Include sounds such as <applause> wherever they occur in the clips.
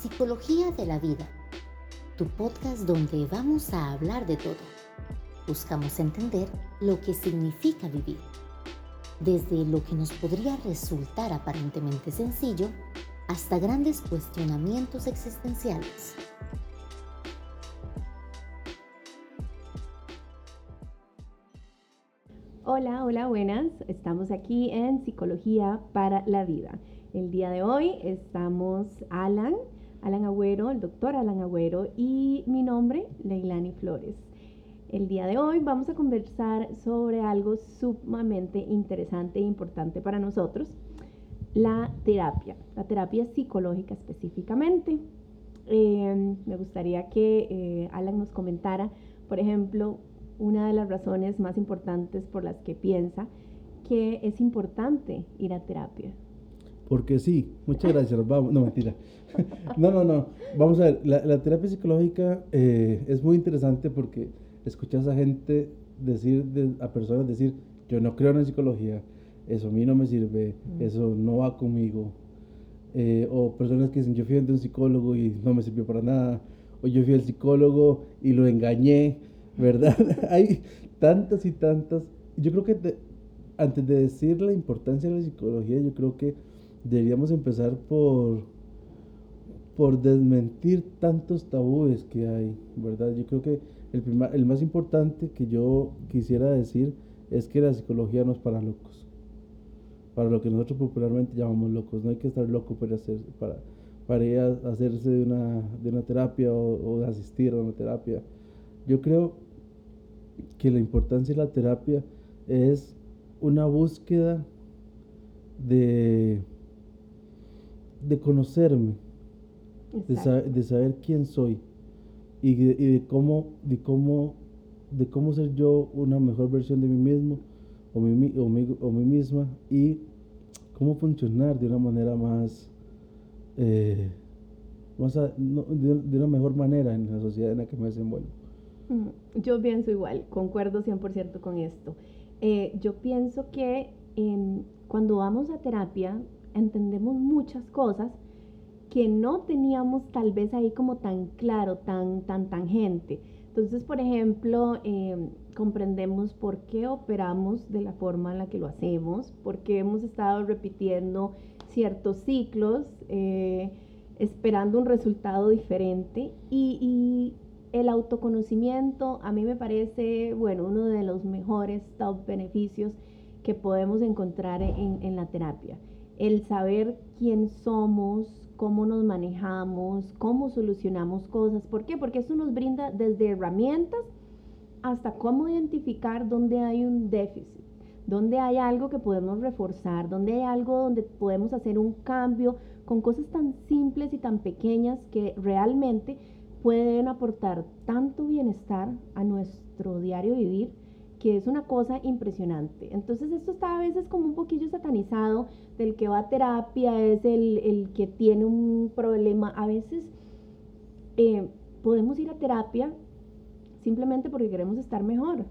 Psicología de la Vida, tu podcast donde vamos a hablar de todo. Buscamos entender lo que significa vivir, desde lo que nos podría resultar aparentemente sencillo hasta grandes cuestionamientos existenciales. Hola, hola, buenas. Estamos aquí en Psicología para la Vida. El día de hoy estamos Alan, Alan Agüero, el doctor Alan Agüero y mi nombre, Leilani Flores. El día de hoy vamos a conversar sobre algo sumamente interesante e importante para nosotros, la terapia, la terapia psicológica específicamente. Eh, me gustaría que eh, Alan nos comentara, por ejemplo, una de las razones más importantes por las que piensa que es importante ir a terapia. Porque sí, muchas gracias. Vamos, no, mentira. <laughs> No, no, no. Vamos a ver, la, terapia psicológica eh, es muy interesante porque escuchas a gente decir, a personas decir, yo no creo en la psicología, eso a mí no me sirve, mm. eso no va conmigo. Eh, o personas que dicen, yo fui a un psicólogo y no me sirvió para nada, o yo fui al psicólogo y lo engañé. ¿verdad? <laughs> Hay tantas y tantas. Yo creo que antes de decir la importancia de la psicología, yo creo que deberíamos empezar por, por desmentir tantos tabúes que hay, ¿verdad? Yo creo que el, el más importante que yo quisiera decir es que la psicología no es para locos, para lo que nosotros popularmente llamamos locos. No hay que estar loco para, hacer, para, para hacerse de una, de una terapia o, o asistir a una terapia. Yo creo que la importancia de la terapia es una búsqueda de, de conocerme, de, saber quién soy y de, cómo, de, cómo, de cómo ser yo una mejor versión de mí mismo o mí, o o mí misma y cómo funcionar de una manera más, eh, más de, de, una mejor manera en la sociedad en la que me desenvuelvo. Mm, yo pienso igual, concuerdo 100% con esto. Eh, yo pienso que em, cuando vamos a terapia entendemos muchas cosas que no teníamos tal vez ahí como tan claro, tan, tan tangente. Entonces, por ejemplo, em, comprendemos por qué operamos de la forma en la que lo hacemos, por qué hemos estado repitiendo ciertos ciclos, eh, esperando un resultado diferente y el autoconocimiento a mí me parece, bueno, uno de los mejores top beneficios que podemos encontrar en, la terapia. El saber quién somos, cómo nos manejamos, cómo solucionamos cosas. ¿Por qué? Porque eso nos brinda desde herramientas hasta cómo identificar dónde hay un déficit, dónde hay algo que podemos reforzar, dónde hay algo donde podemos hacer un cambio con cosas tan simples y tan pequeñas que realmente pueden aportar tanto bienestar a nuestro diario vivir que es una cosa impresionante. Entonces esto está a veces como un poquillo satanizado, del que va a terapia es el, que tiene un problema. A veces eh, podemos ir a terapia simplemente porque queremos estar mejor.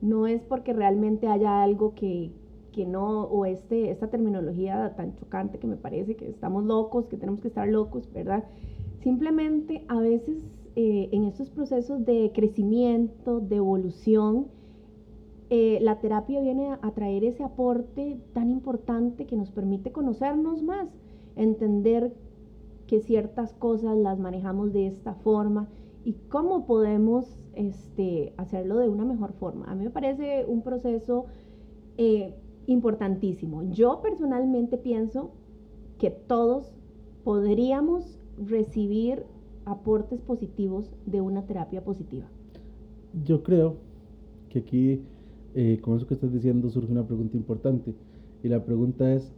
No es porque realmente haya algo que, que no, o este, esta terminología tan chocante que me parece que estamos locos, que tenemos que estar locos, ¿verdad? Simplemente a veces eh, en estos procesos de crecimiento, de evolución, eh, la terapia viene a, traer ese aporte tan importante que nos permite conocernos más, entender que ciertas cosas las manejamos de esta forma y cómo podemos este, hacerlo de una mejor forma. A mí me parece un proceso eh, importantísimo. Yo personalmente pienso que todos podríamos recibir aportes positivos de una terapia positiva? Yo creo que aquí, eh, con eso que estás diciendo, surge una pregunta importante. Y la pregunta es,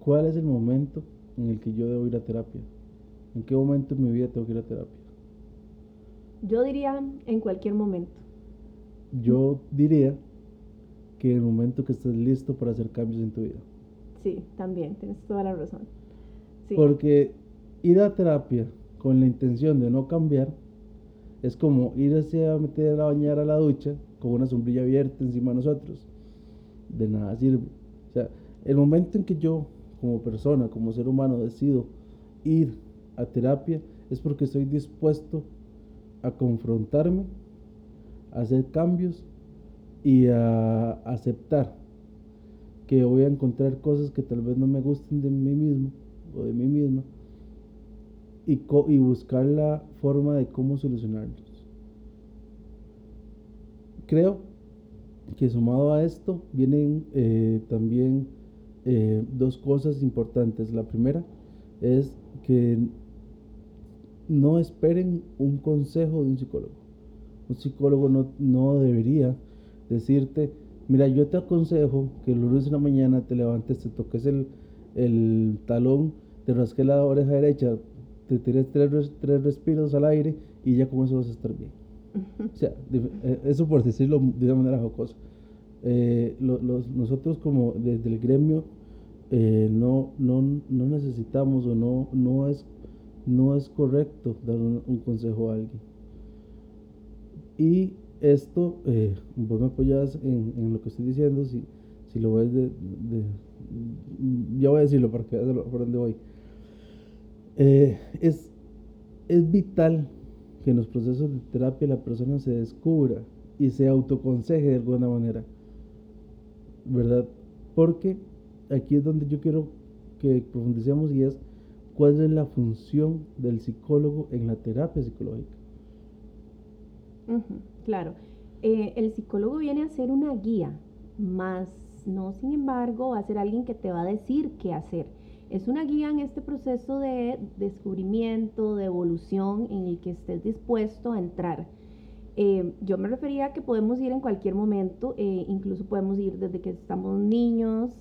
¿cuál es el momento en el que yo debo ir a terapia? ¿En qué momento en mi vida tengo que ir a terapia? Yo diría en cualquier momento. Yo diría que en el momento que estés listo para hacer cambios en tu vida. Sí, también, tienes toda la razón. Porque ir a terapia con la intención de no cambiar, es como irse a meter a bañar a la ducha con una sombrilla abierta encima de nosotros. De nada sirve. O sea, el momento en que yo, como persona, como ser humano, decido ir a terapia es porque estoy dispuesto a confrontarme, a hacer cambios y a aceptar que voy a encontrar cosas que tal vez no me gusten de mí mismo o de mí misma y, y buscar la forma de cómo solucionarlos. Creo que sumado a esto vienen eh, también eh, dos cosas importantes. La primera es que no esperen un consejo de un psicólogo. Un psicólogo no, no debería decirte, mira, yo te aconsejo que el lunes de la mañana te levantes, te toques el, el talón, te rasques la oreja derecha, te tires tres, tres respiros al aire y ya con eso vas a estar bien. O sea, eh, eso por decirlo de una manera jocosa. Eh, los, nosotros como desde el gremio eh, no, no, no, necesitamos o no, no, es, no es correcto dar un, consejo a alguien. Y esto, vos me apoyas en, en, lo que estoy diciendo, si, si lo ves de, de, ya voy a decirlo para que veas por dónde voy. es, es vital que en los procesos de terapia la persona se descubra y se autoconseje de alguna manera ¿verdad? Porque aquí es donde yo quiero que profundicemos y es cuál es la función del psicólogo en la terapia psicológica. claro, eh, el psicólogo viene a ser una guía, más no sin embargo va a ser alguien que te va a decir qué hacer. Es una guía en este proceso de descubrimiento, de evolución en el que estés dispuesto a entrar. Eh, yo me refería a que podemos ir en cualquier momento, eh, incluso podemos ir desde que estamos niños,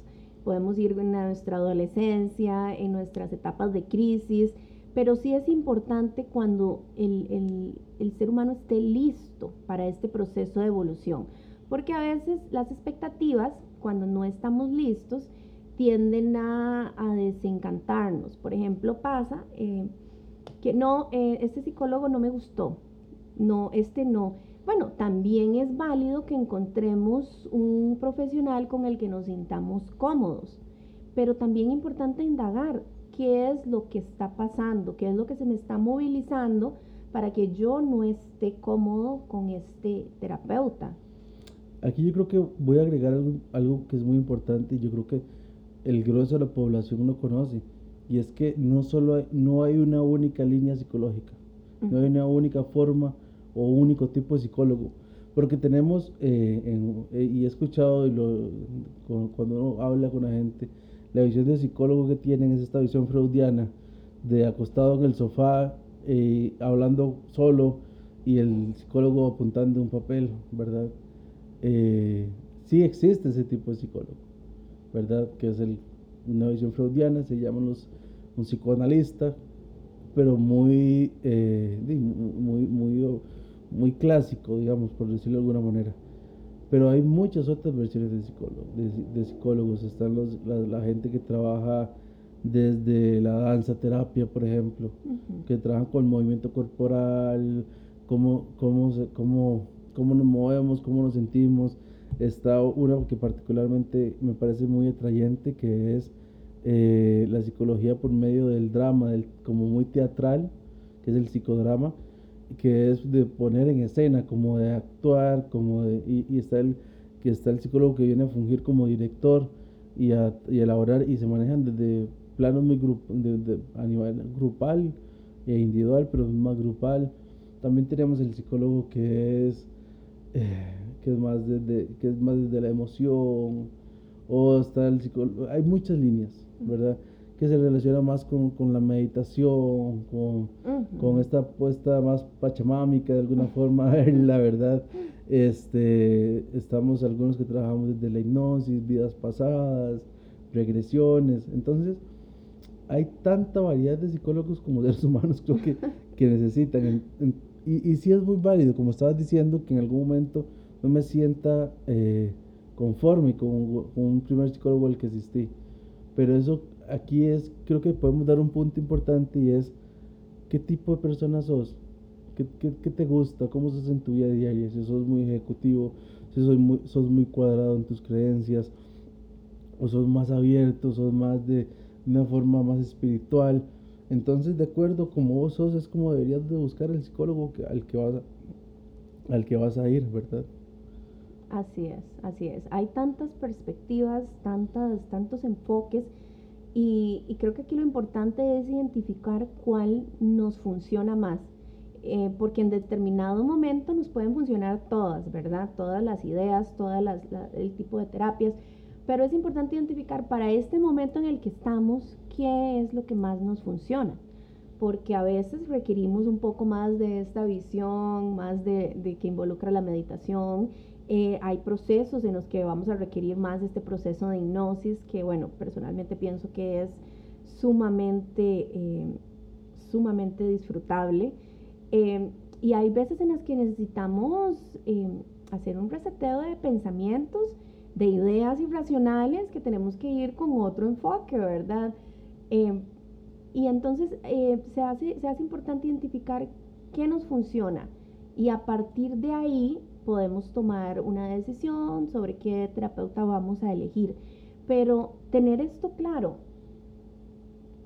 podemos ir en nuestra adolescencia, en nuestras etapas de crisis, pero sí es importante cuando el, el, ser humano esté listo para este proceso de evolución, porque a veces las expectativas, cuando no estamos listos, tienden a, a desencantarnos. Por ejemplo, pasa eh, que no, este psicólogo no me gustó, no, este no. Bueno, también es válido que encontremos un profesional con el que nos sintamos cómodos, pero también es importante indagar qué es lo que está pasando, qué es lo que se me está movilizando para que yo no esté cómodo con este terapeuta. Aquí yo creo que voy a agregar algo, que es muy importante y yo creo que el grueso de la población lo conoce y es que no solo hay, no hay una única línea psicológica, no hay una única forma o único tipo de psicólogo. Porque tenemos, eh, eh, y he escuchado y lo, cuando uno habla con la gente, la visión de psicólogo que tienen es esta visión freudiana, de acostado en el sofá, eh, hablando solo y el psicólogo apuntando un papel, ¿verdad? sí existe ese tipo de psicólogo, ¿verdad? Que es el, una visión freudiana, se llaman los, un psicoanalista, pero muy, muy, muy muy clásico, digamos, por decirlo de alguna manera. Pero hay muchas otras versiones de, psicólogo, de, psicólogos. Están los, la, gente que trabaja desde la danza terapia, por ejemplo, que trabaja con el movimiento corporal, cómo, cómo, cómo, cómo nos movemos, cómo nos sentimos. Está una que particularmente me parece muy atrayente, que es eh, la psicología por medio del drama, del, como muy teatral, que es el psicodrama que es de poner en escena, como de actuar, como de, y, está el que está el psicólogo que viene a fungir como director y a, y elaborar y se manejan desde planos muy grup, de, a nivel grupal e individual, pero más grupal. También tenemos el psicólogo que es eh, que es más desde que es más desde la emoción o está el psicólogo, hay muchas líneas, ¿verdad? que se relaciona más con, con la meditación, con, con, esta puesta más pachamámica de alguna <laughs> forma, <laughs> la verdad. Este, estamos algunos que trabajamos desde la hipnosis, vidas pasadas, regresiones. Entonces, hay tanta variedad de psicólogos como seres humanos creo que, <laughs> que necesitan. y, y sí es muy válido, como estabas diciendo, que en algún momento no me sienta eh, conforme con, un primer psicólogo al que asistí. Pero eso aquí es, creo que podemos dar un punto importante y es qué tipo de persona sos, qué, qué, te gusta, cómo sos en tu vida diaria, si sos muy ejecutivo, si sos muy, sos muy cuadrado en tus creencias, o sos más abierto, sos más de, una forma más espiritual. Entonces, de acuerdo como vos sos, es como deberías de buscar el psicólogo al que vas al que vas a ir, ¿verdad? Así es, así es. Hay tantas perspectivas, tantas, tantos enfoques y, creo que aquí lo importante es identificar cuál nos funciona más. Eh, porque en determinado momento nos pueden funcionar todas, ¿verdad? Todas las ideas, todas las, el tipo de terapias, pero es importante identificar para este momento en el que estamos qué es lo que más nos funciona, porque a veces requerimos un poco más de esta visión, más de, de que involucra la meditación eh, hay procesos en los que vamos a requerir más este proceso de hipnosis, que bueno, personalmente pienso que es sumamente, eh, sumamente disfrutable. Eh, y hay veces en las que necesitamos hacer un reseteo de pensamientos, de ideas irracionales, que tenemos que ir con otro enfoque, ¿verdad? y entonces se, hace, se hace importante identificar qué nos funciona y a partir de ahí podemos tomar una decisión sobre qué terapeuta vamos a elegir. Pero tener esto claro,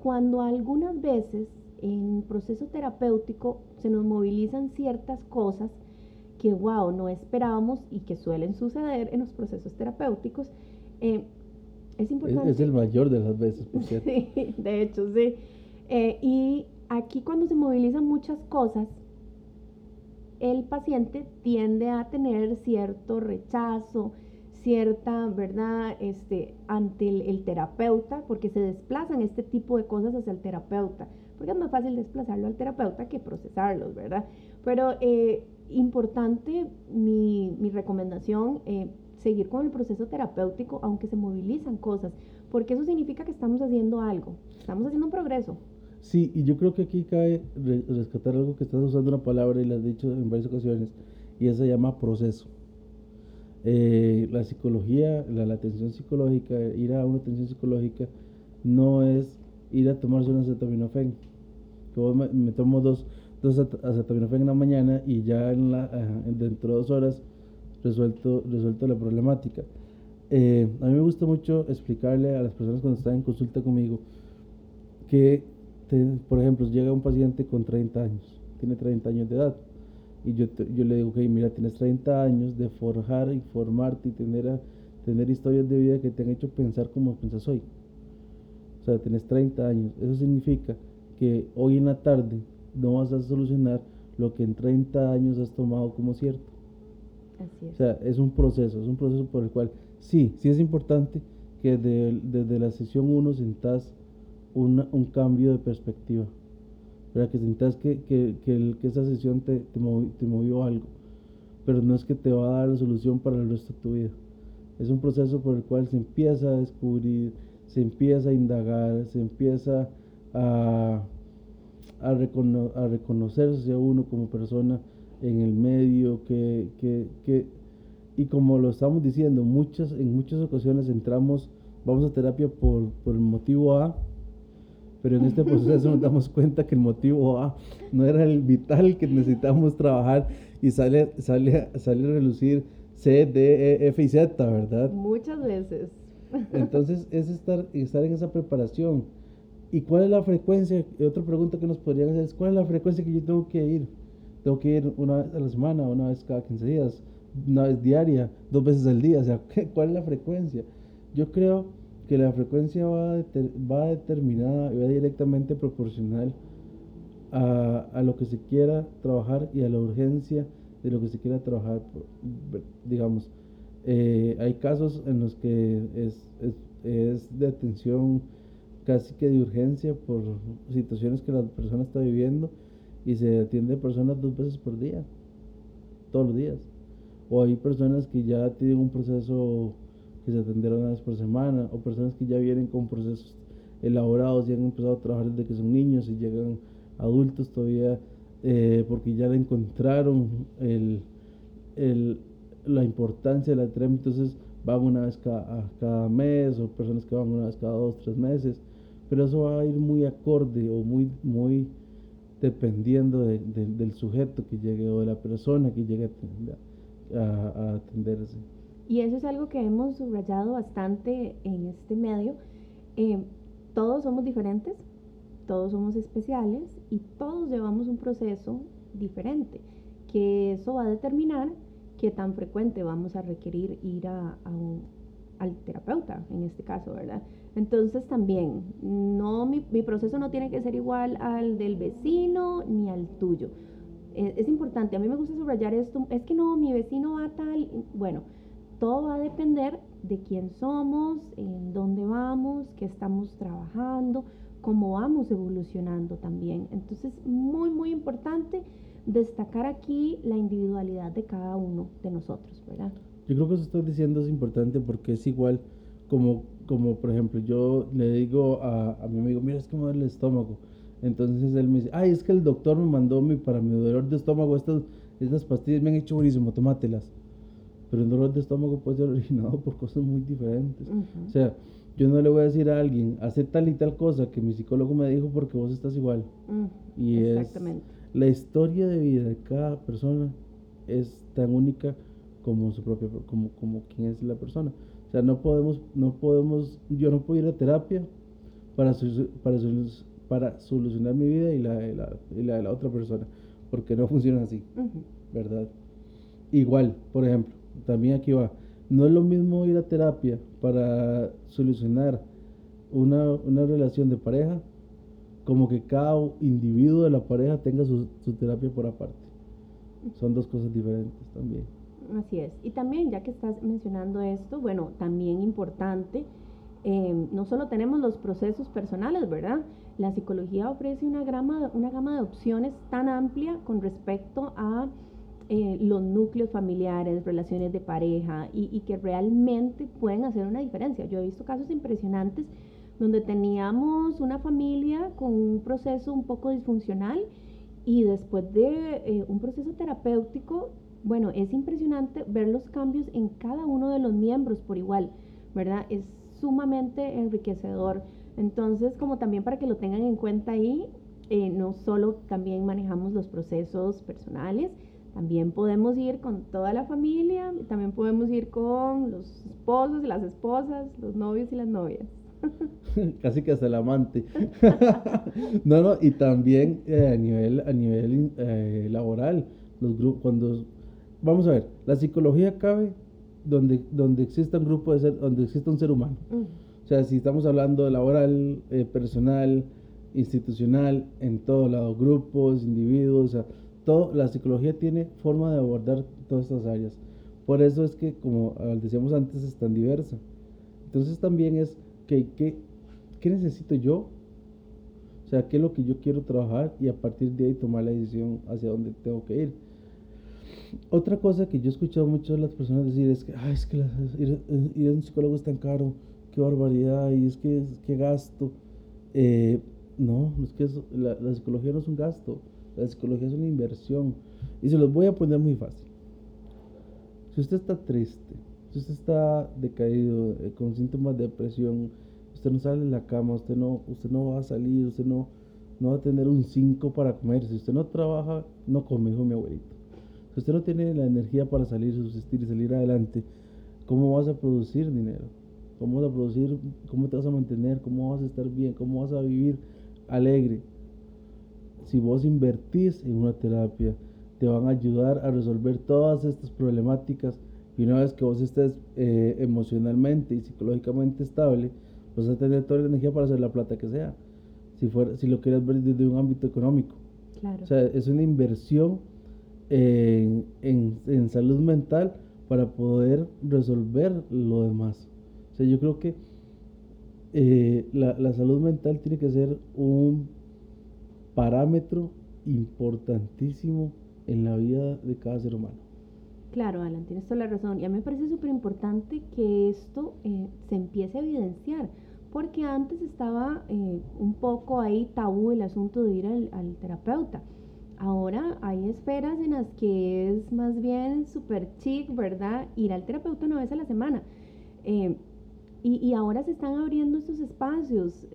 cuando algunas veces en proceso terapéutico se nos movilizan ciertas cosas que, wow, no esperábamos y que suelen suceder en los procesos terapéuticos, eh, es importante. Es, el mayor de las veces, por cierto. <laughs> sí, de hecho, sí. Eh, y aquí cuando se movilizan muchas cosas, el paciente tiende a tener cierto rechazo, cierta, ¿verdad?, este, ante el, terapeuta, porque se desplazan este tipo de cosas hacia el terapeuta, porque es más fácil desplazarlo al terapeuta que procesarlos, ¿verdad? Pero eh, importante mi, mi recomendación, eh, seguir con el proceso terapéutico, aunque se movilizan cosas, porque eso significa que estamos haciendo algo, estamos haciendo un progreso. Sí, y yo creo que aquí cae rescatar algo que estás usando una palabra y la has dicho en varias ocasiones, y esa se llama proceso. Eh, la psicología, la, atención psicológica, ir a una atención psicológica, no es ir a tomarse una acetaminofén. Que me, tomo dos, dos acetaminofén en la mañana y ya en la, dentro de dos horas resuelto, resuelto la problemática. Eh, a mí me gusta mucho explicarle a las personas cuando están en consulta conmigo que por ejemplo, llega un paciente con 30 años, tiene 30 años de edad, y yo, yo le digo, ok, mira, tienes 30 años de forjar y formarte y tener, tener historias de vida que te han hecho pensar como piensas hoy. O sea, tienes 30 años. Eso significa que hoy en la tarde no vas a solucionar lo que en 30 años has tomado como cierto. Así es. O sea, es un proceso, es un proceso por el cual sí, sí es importante que desde la sesión 1 sentás un cambio de perspectiva. Para que sientas que, que, que, esa sesión te, te, movió, algo. Pero no es que te va a dar la solución para el resto de tu vida. Es un proceso por el cual se empieza a descubrir, se empieza a indagar, se empieza a, a, a reconocerse a uno como persona en el medio, que, que, que, y como lo estamos diciendo, muchas, en muchas ocasiones entramos, vamos a terapia por, por el motivo A, pero en este proceso nos damos cuenta que el motivo A no era el vital que necesitamos trabajar y sale, sale, sale a relucir C, D, E, F y Z, ¿verdad? Muchas veces. Entonces es estar, estar en esa preparación. ¿Y cuál es la frecuencia? otra pregunta que nos podrían hacer es, ¿cuál es la frecuencia que yo tengo que ir? Tengo que ir una vez a la semana, una vez cada 15 días, una vez diaria, dos veces al día. O sea, <laughs> ¿cuál es la frecuencia? Yo creo que la frecuencia va, va determinada y va directamente proporcional a, a, lo que se quiera trabajar y a la urgencia de lo que se quiera trabajar. Digamos, eh, hay casos en los que es, es, es, de atención casi que de urgencia por situaciones que la persona está viviendo y se atiende personas dos veces por día, todos los días. O hay personas que ya tienen un proceso que se atendieron una vez por semana, o personas que ya vienen con procesos elaborados y han empezado a trabajar desde que son niños y llegan adultos todavía eh, porque ya le encontraron el, el, la importancia de la terapia, entonces van una vez cada, cada mes o personas que van una vez cada dos, tres meses, pero eso va a ir muy acorde o muy, muy dependiendo del sujeto que llegue o de la persona que llegue a, a atenderse. Y eso es algo que hemos subrayado bastante en este medio. Eh, todos somos diferentes, todos somos especiales y todos llevamos un proceso diferente, que eso va a determinar qué tan frecuente vamos a requerir ir a, un, al terapeuta, en este caso, ¿verdad? Entonces también, no, mi, mi, proceso no tiene que ser igual al del vecino ni al tuyo. Es, es importante, a mí me gusta subrayar esto, es que no, mi vecino va tal, bueno, todo va a depender de quién somos, en dónde vamos, qué estamos trabajando, cómo vamos evolucionando también. Entonces, muy, muy importante destacar aquí la individualidad de cada uno de nosotros, ¿verdad? Yo creo que eso estás diciendo es importante porque es igual como, como por ejemplo, yo le digo a, a mi amigo, mira, es que me duele el estómago. Entonces él me dice, ay, es que el doctor me mandó mi, para mi dolor de estómago estas, estas pastillas, me han hecho buenísimo, tómatelas. Pero el dolor de estómago puede ser <laughs> originado por cosas muy diferentes. O sea, yo no le voy a decir a alguien, hace tal y tal cosa que mi psicólogo me dijo porque vos estás igual. y Exactamente. es la historia de vida de cada persona es tan única como su propia como como quién es la persona. O sea, no podemos no podemos yo no puedo ir a terapia para para, para solucionar mi vida y la, de la, y la de la otra persona, porque no <laughs> funciona así, ¿verdad? Igual, por ejemplo, también aquí va, no es lo mismo ir a terapia para solucionar una, relación de pareja como que cada individuo de la pareja tenga su, terapia por aparte. Son dos cosas diferentes también. Así es. Y también, ya que estás mencionando esto, bueno, también importante, eh, no solo tenemos los procesos personales, ¿verdad? La psicología ofrece una gama, una gama de opciones tan amplia con respecto a eh, los núcleos familiares, relaciones de pareja y, que realmente pueden hacer una diferencia. Yo he visto casos impresionantes donde teníamos una familia con un proceso un poco disfuncional y después de eh, un proceso terapéutico, bueno, es impresionante ver los cambios en cada uno de los miembros por igual, ¿verdad? Es sumamente enriquecedor. Entonces, como también para que lo tengan en cuenta ahí, eh, no solo también manejamos los procesos personales, también podemos ir con toda la familia, también podemos ir con los esposos y las esposas, los novios y las novias. <laughs> Casi que hasta el amante. <laughs> no, no, y también eh, a nivel, a nivel eh, laboral, los grupos, cuando, vamos a ver, la psicología cabe donde, donde exista un grupo de ser, donde exista un ser humano. O sea, si estamos hablando de laboral, eh, personal, institucional, en todo lado, grupos, individuos, o sea, la psicología tiene forma de abordar todas estas áreas. Por eso es que, como decíamos antes, es tan diversa. Entonces también es que, que, ¿qué necesito yo? O sea, ¿qué es lo que yo quiero trabajar? Y a partir de ahí tomar la decisión hacia dónde tengo que ir. Otra cosa que yo he escuchado mucho de las personas decir es que, es que ir, a un psicólogo es tan caro, qué barbaridad, y es que, qué gasto. Eh, no, es que la psicología no es un gasto. La psicología es una inversión. Y se los voy a poner muy fácil. Si usted está triste, si usted está decaído, eh, con síntomas de depresión, usted no sale de la cama, usted no, usted no va a salir, usted no, no va a tener un 5 para comer. Si usted no trabaja, no come, dijo mi abuelito. Si usted no tiene la energía para salir, subsistir y salir adelante, ¿cómo vas a producir dinero? ¿Cómo vas a producir? ¿Cómo te vas a mantener? ¿Cómo vas a estar bien? ¿Cómo vas a vivir alegre? Si vos invertís en una terapia, te van a ayudar a resolver todas estas problemáticas y una vez que vos estés eh, emocionalmente y psicológicamente estable, vas a tener toda la energía para hacer la plata que sea, si, fuera, si lo quieres ver desde un ámbito económico. O sea, es una inversión en, en, salud mental para poder resolver lo demás. O sea, yo creo que eh, la, la salud mental tiene que ser un parámetro importantísimo en la vida de cada ser humano. Claro, Alan, tienes toda la razón. Y a mí me parece súper importante que esto eh, se empiece a evidenciar, porque antes estaba eh, un poco ahí tabú el asunto de ir al, terapeuta. Ahora hay esferas en las que es más bien súper chic, ¿verdad? Ir al terapeuta una vez a la semana. Eh, y, y, ahora se están abriendo estos espacios.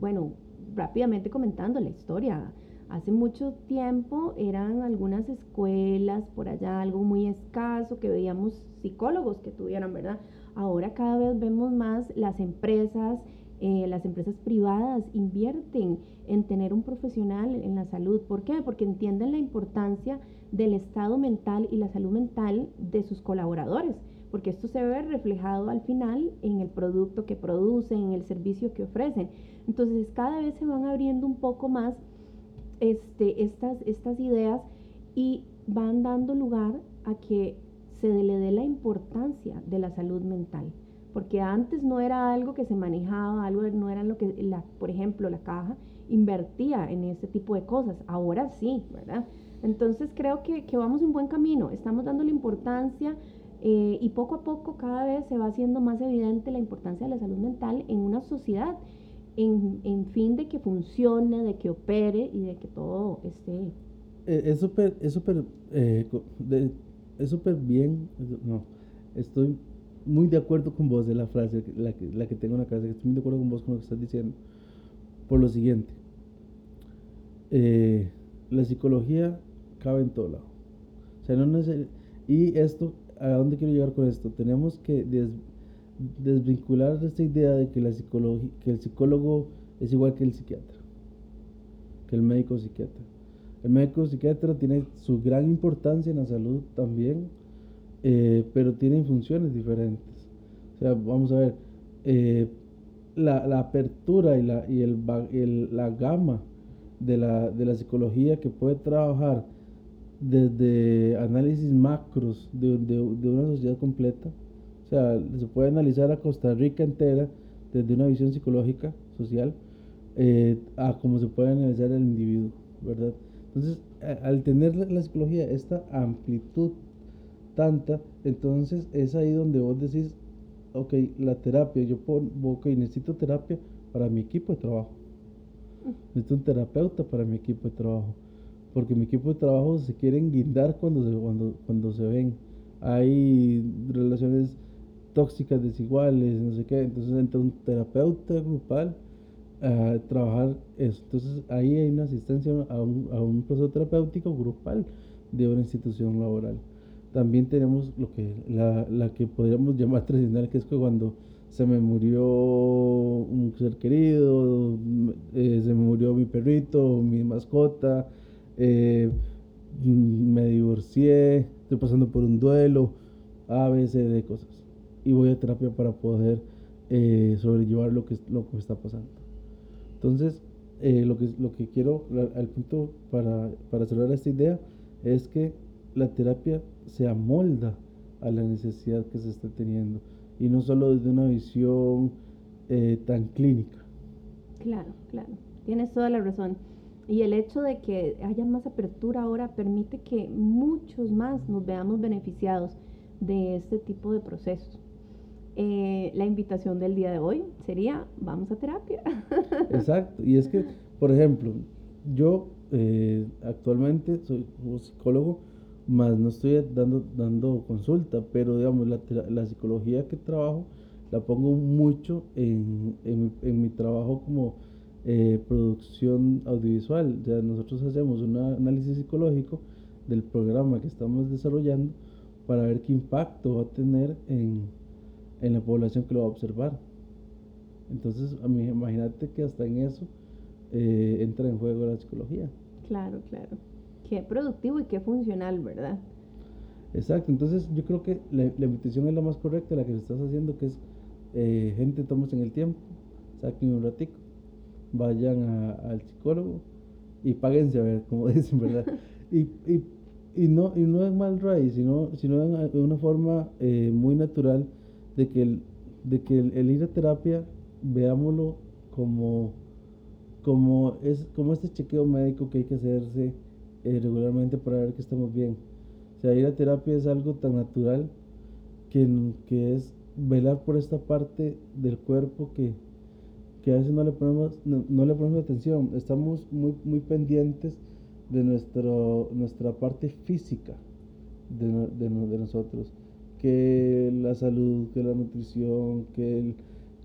bueno, rápidamente comentando la historia. Hace mucho tiempo eran algunas escuelas por allá, algo muy escaso, que veíamos psicólogos que tuvieran, ¿verdad? Ahora cada vez vemos más las empresas Eh, las empresas privadas invierten en tener un profesional en la salud. ¿Por qué? Porque entienden la importancia del estado mental y la salud mental de sus colaboradores, porque esto se ve reflejado al final en el producto que producen, en el servicio que ofrecen. Entonces cada vez se van abriendo un poco más este, estas, estas ideas y van dando lugar a que se le dé la importancia de la salud mental porque antes no era algo que se manejaba, algo no era lo que, la, por ejemplo, la caja invertía en ese tipo de cosas, ahora sí, ¿verdad? Entonces creo que, que vamos en buen camino, estamos dando la importancia eh, y poco a poco cada vez se va haciendo más evidente la importancia de la salud mental en una sociedad, en, en fin de que funcione, de que opere y de que todo esté... Eh, es súper, es eh, es bien, no, estoy muy de acuerdo con vos de la frase, la que, la que tengo en la cabeza, estoy muy de acuerdo con vos con lo que estás diciendo, por lo siguiente. Eh, la psicología cabe en todo lado. O sea, no y esto, ¿a dónde quiero llegar con esto? Tenemos que desvincular esta idea de que, la que el psicólogo es igual que el psiquiatra, que el médico psiquiatra. El médico psiquiatra tiene su gran importancia en la salud también, eh, pero tienen funciones diferentes. O sea, vamos a ver, eh, la, la, apertura y, la, y el, la gama de la, de la, psicología que puede trabajar desde análisis macros de, de, una sociedad completa. O sea, se puede analizar a Costa Rica entera desde una visión psicológica, social, eh, a cómo se puede analizar el individuo, ¿verdad? Entonces, al tener la psicología esta amplitud tanta, entonces es ahí donde vos decís, ok, la terapia, yo pongo, ok, necesito terapia para mi equipo de trabajo. Necesito un terapeuta para mi equipo de trabajo. Porque mi equipo de trabajo se quieren guindar cuando se, cuando, cuando se ven. Hay relaciones tóxicas, desiguales, no sé qué. Entonces entra un terapeuta grupal a trabajar eso. Entonces ahí hay una asistencia a un, a un proceso terapéutico grupal de una institución laboral. También tenemos lo que, la, la que podríamos llamar tradicional, que es que cuando se me murió un ser querido, eh, se me murió mi perrito, mi mascota, eh, me divorcié, estoy pasando por un duelo, A, B, C, D cosas. Y voy a terapia para poder eh, sobrellevar lo que, lo que está pasando. Entonces, lo, que, lo que quiero, al punto para, para cerrar esta idea, es que la terapia se amolda a la necesidad que se está teniendo y no solo desde una visión eh, tan clínica. Claro, claro, tienes toda la razón. Y el hecho de que haya más apertura ahora permite que muchos más nos veamos beneficiados de este tipo de procesos. Eh, la invitación del día de hoy sería, vamos a terapia. <laughs> Exacto, y es que, por ejemplo, yo eh, actualmente soy psicólogo, más no estoy dando, dando consulta, pero digamos, la, la psicología que trabajo la pongo mucho en, en, en mi trabajo como eh, producción audiovisual. Ya nosotros hacemos un análisis psicológico del programa que estamos desarrollando para ver qué impacto va a tener en, en la población que lo va a observar. Entonces, imagínate que hasta en eso eh, entra en juego la psicología. Claro, claro qué productivo y qué funcional, ¿verdad? Exacto, entonces yo creo que la, invitación es la más correcta, la que estás haciendo, que es eh, gente, tomas en el tiempo, saquen un ratico, vayan al psicólogo y páguense a ver, como <laughs> dicen, ¿verdad? y, y, y, no, y no es mal raíz, sino, sino de una forma eh, muy natural de que, el, de que el, ir a terapia, veámoslo como, como, es, como este chequeo médico que hay que hacerse eh, regularmente para ver que estamos bien. O sea, ir a terapia es algo tan natural que, que es velar por esta parte del cuerpo que, que a veces no le ponemos, no, le ponemos atención. Estamos muy, muy pendientes de nuestro, nuestra parte física de, de, de, nosotros. Que la salud, que la nutrición, que el,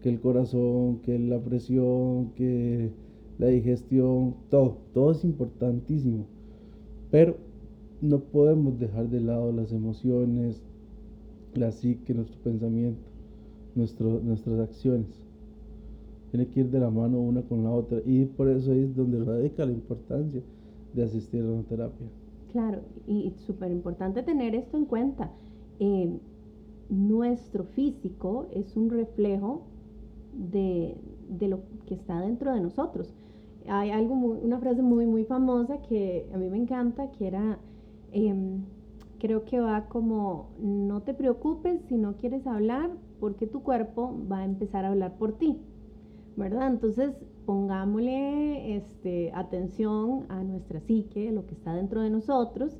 que el corazón, que la presión, que la digestión, todo, todo es importantísimo. Pero no podemos dejar de lado las emociones, la psique, nuestro pensamiento, nuestras acciones. Tiene que ir de la mano una con la otra y por eso es donde radica la importancia de asistir a una terapia. Claro, y súper importante tener esto en cuenta. Eh, nuestro físico es un reflejo de, lo que está dentro de nosotros. Hay algo una frase muy, muy famosa que a mí me encanta, que era, em, creo que va como, no te preocupes si no quieres hablar, porque tu cuerpo va a empezar a hablar por ti, ¿verdad? Entonces, pongámosle este, atención a nuestra psique, lo que está dentro de nosotros,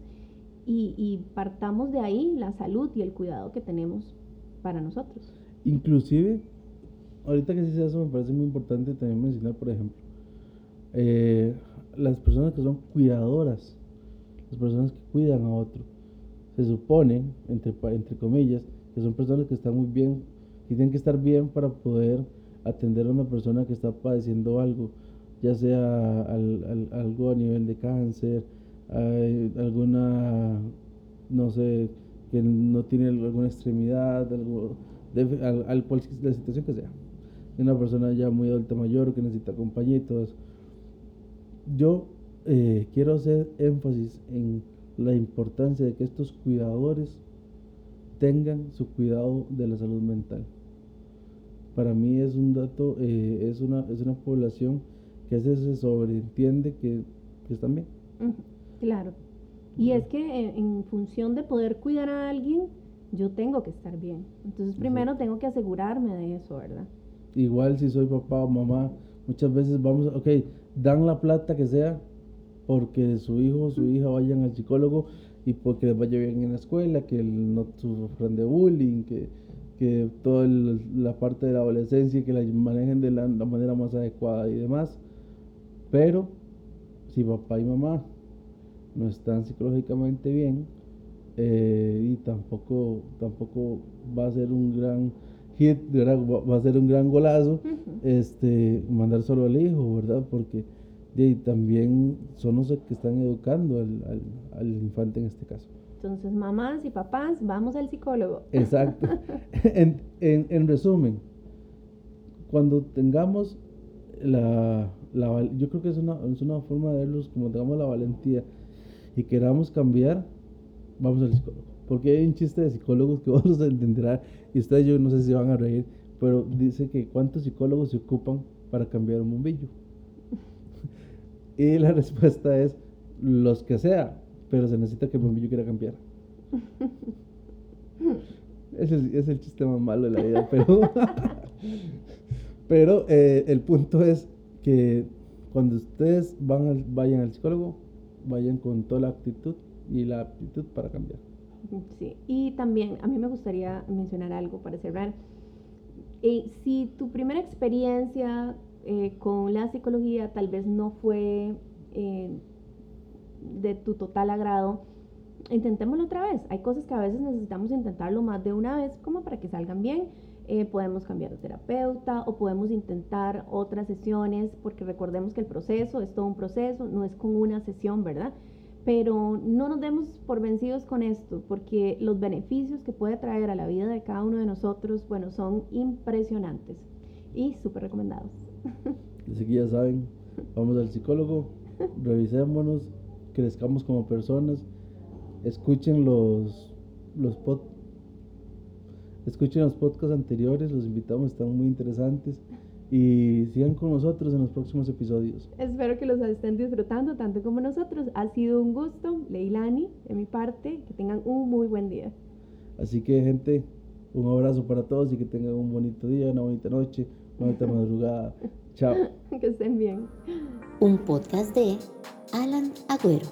y, partamos de ahí la salud y el cuidado que tenemos para nosotros. Inclusive, ahorita que se eso me parece muy importante también mencionar, por ejemplo, eh, las personas que son cuidadoras, las personas que cuidan a otro, se supone, entre, entre comillas, que son personas que están muy bien, que tienen que estar bien para poder atender a una persona que está padeciendo algo, ya sea algo a nivel de cáncer, alguna, no sé, que no tiene alguna extremidad, algo, al, la situación que sea. Una persona ya muy adulta mayor que necesita compañitos. Yo eh, quiero hacer énfasis en la importancia de que estos cuidadores tengan su cuidado de la salud mental para mí es un dato, eh, es, una, es una población que a veces se sobreentiende que, están bien. Claro. Y es que en, función de poder cuidar a alguien, yo tengo que estar bien. Entonces primero tengo que asegurarme de eso, ¿verdad? Igual si soy papá o mamá, muchas veces vamos, ok, dan la plata que sea porque su hijo o su hija vayan al psicólogo y porque les vaya bien en la escuela, que no sufran de bullying, que que toda la parte de la adolescencia que la manejen de la, manera más adecuada y demás. Pero si papá y mamá no están psicológicamente bien eh, y tampoco, tampoco va a ser un gran hit, va a ser un gran golazo, este, mandar solo al hijo, ¿verdad? Porque también son los que están educando al infante en este caso. Entonces, mamás y papás, vamos al psicólogo. <laughs> Exacto. en, resumen, cuando tengamos la, yo creo que es una, es una forma de verlos, como tengamos la valentía y queramos cambiar, vamos al psicólogo. Porque hay un chiste de psicólogos que <laughs> vos los entenderán y ustedes yo no sé si van a reír, pero dice que cuántos psicólogos se ocupan para cambiar un bombillo. <laughs> y la respuesta es los que sea, pero se necesita que el bombillo quiera cambiar. Ese es, el chiste más malo de la vida, pero, pero eh, el punto es que cuando ustedes van vayan al psicólogo, vayan con toda la actitud y la aptitud para cambiar. Sí, y también a mí me gustaría mencionar algo para cerrar. Eh, si tu primera experiencia eh, con la psicología tal vez no fue de tu total agrado, intentémoslo otra vez. Hay cosas que a veces necesitamos intentarlo más de una vez como para que salgan bien. Eh, podemos cambiar de terapeuta o podemos intentar otras sesiones porque recordemos que el proceso es todo un proceso, no es con una sesión, ¿verdad? Pero no nos demos por vencidos con esto porque los beneficios que puede traer a la vida de cada uno de nosotros, bueno, son impresionantes y súper recomendados. Así que ya saben, vamos al psicólogo, <laughs> revisémonos, crezcamos como personas escuchen los, los escuchen los podcasts anteriores, los invitamos, están muy interesantes y sigan con nosotros en los próximos episodios. Espero que los estén disfrutando tanto como nosotros. Ha sido un gusto, Leilani, de mi parte, que tengan un muy buen día. Así que gente, un abrazo para todos y que tengan un bonito día, una bonita noche, una bonita <laughs> madrugada. Chao. que estén bien. Un podcast de Alan Agüero.